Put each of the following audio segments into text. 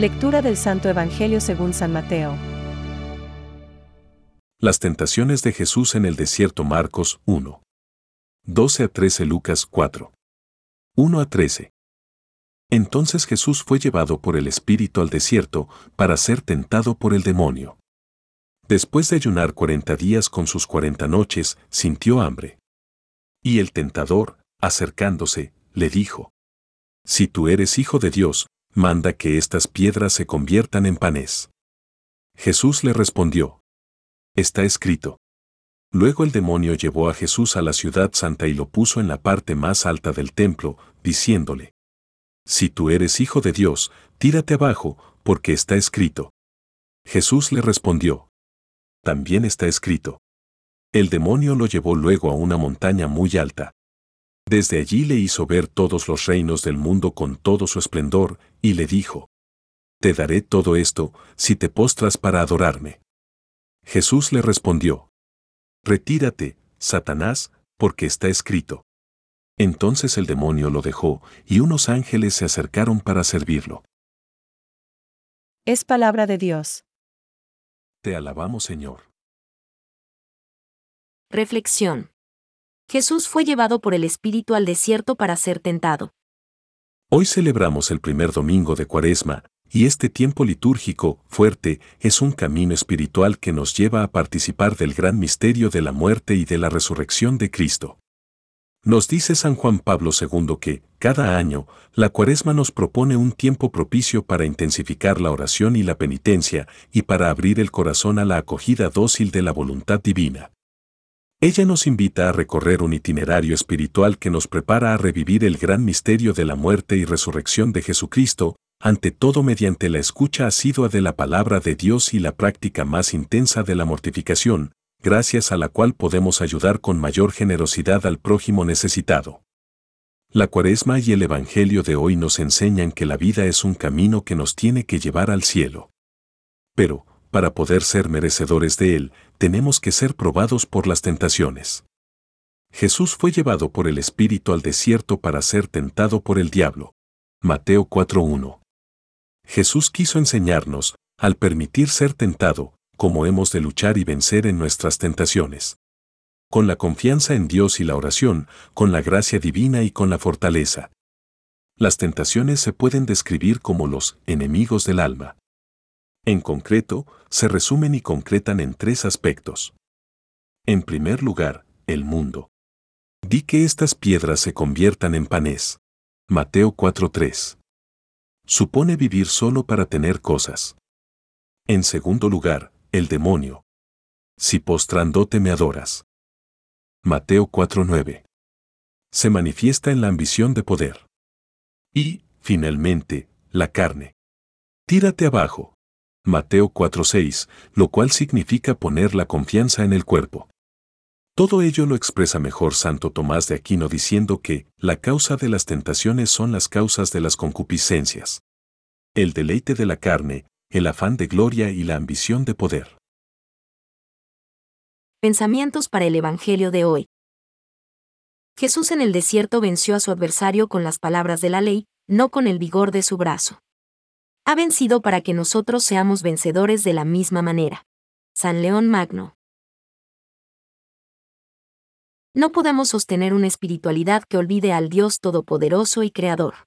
Lectura del Santo Evangelio según San Mateo. Las tentaciones de Jesús en el desierto Marcos 1. 12 a 13 Lucas 4. 1 a 13. Entonces Jesús fue llevado por el Espíritu al desierto para ser tentado por el demonio. Después de ayunar cuarenta días con sus cuarenta noches, sintió hambre. Y el tentador, acercándose, le dijo, Si tú eres hijo de Dios, manda que estas piedras se conviertan en panes. Jesús le respondió, Está escrito. Luego el demonio llevó a Jesús a la ciudad santa y lo puso en la parte más alta del templo, diciéndole, Si tú eres hijo de Dios, tírate abajo, porque está escrito. Jesús le respondió, También está escrito. El demonio lo llevó luego a una montaña muy alta. Desde allí le hizo ver todos los reinos del mundo con todo su esplendor, y le dijo, Te daré todo esto, si te postras para adorarme. Jesús le respondió, Retírate, Satanás, porque está escrito. Entonces el demonio lo dejó, y unos ángeles se acercaron para servirlo. Es palabra de Dios. Te alabamos, Señor. Reflexión. Jesús fue llevado por el Espíritu al desierto para ser tentado. Hoy celebramos el primer domingo de Cuaresma, y este tiempo litúrgico, fuerte, es un camino espiritual que nos lleva a participar del gran misterio de la muerte y de la resurrección de Cristo. Nos dice San Juan Pablo II que, cada año, la Cuaresma nos propone un tiempo propicio para intensificar la oración y la penitencia, y para abrir el corazón a la acogida dócil de la voluntad divina. Ella nos invita a recorrer un itinerario espiritual que nos prepara a revivir el gran misterio de la muerte y resurrección de Jesucristo, ante todo mediante la escucha asidua de la palabra de Dios y la práctica más intensa de la mortificación, gracias a la cual podemos ayudar con mayor generosidad al prójimo necesitado. La cuaresma y el Evangelio de hoy nos enseñan que la vida es un camino que nos tiene que llevar al cielo. Pero, para poder ser merecedores de él, tenemos que ser probados por las tentaciones. Jesús fue llevado por el Espíritu al desierto para ser tentado por el diablo. Mateo 4.1 Jesús quiso enseñarnos, al permitir ser tentado, cómo hemos de luchar y vencer en nuestras tentaciones. Con la confianza en Dios y la oración, con la gracia divina y con la fortaleza. Las tentaciones se pueden describir como los enemigos del alma. En concreto, se resumen y concretan en tres aspectos. En primer lugar, el mundo. Di que estas piedras se conviertan en panes. Mateo 4:3 supone vivir solo para tener cosas. En segundo lugar, el demonio. Si postrándote me adoras. Mateo 4:9. Se manifiesta en la ambición de poder. Y, finalmente, la carne. Tírate abajo. Mateo 4:6, lo cual significa poner la confianza en el cuerpo. Todo ello lo expresa mejor Santo Tomás de Aquino diciendo que la causa de las tentaciones son las causas de las concupiscencias. El deleite de la carne, el afán de gloria y la ambición de poder. Pensamientos para el Evangelio de hoy. Jesús en el desierto venció a su adversario con las palabras de la ley, no con el vigor de su brazo. Ha vencido para que nosotros seamos vencedores de la misma manera. San León Magno. No podemos sostener una espiritualidad que olvide al Dios Todopoderoso y Creador.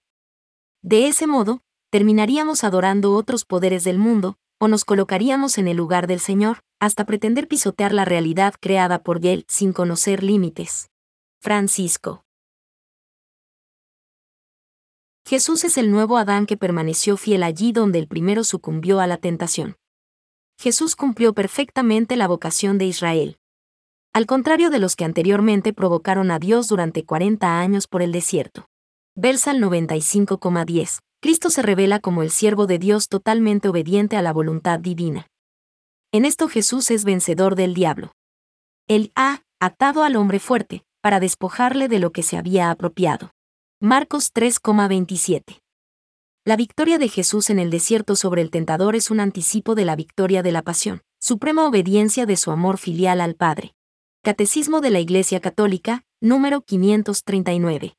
De ese modo, terminaríamos adorando otros poderes del mundo, o nos colocaríamos en el lugar del Señor, hasta pretender pisotear la realidad creada por Él sin conocer límites. Francisco. Jesús es el nuevo Adán que permaneció fiel allí donde el primero sucumbió a la tentación. Jesús cumplió perfectamente la vocación de Israel. Al contrario de los que anteriormente provocaron a Dios durante 40 años por el desierto. Versa el 95,10. Cristo se revela como el siervo de Dios totalmente obediente a la voluntad divina. En esto Jesús es vencedor del diablo. Él ha atado al hombre fuerte, para despojarle de lo que se había apropiado. Marcos 3,27. La victoria de Jesús en el desierto sobre el tentador es un anticipo de la victoria de la pasión, suprema obediencia de su amor filial al Padre. Catecismo de la Iglesia Católica, número 539.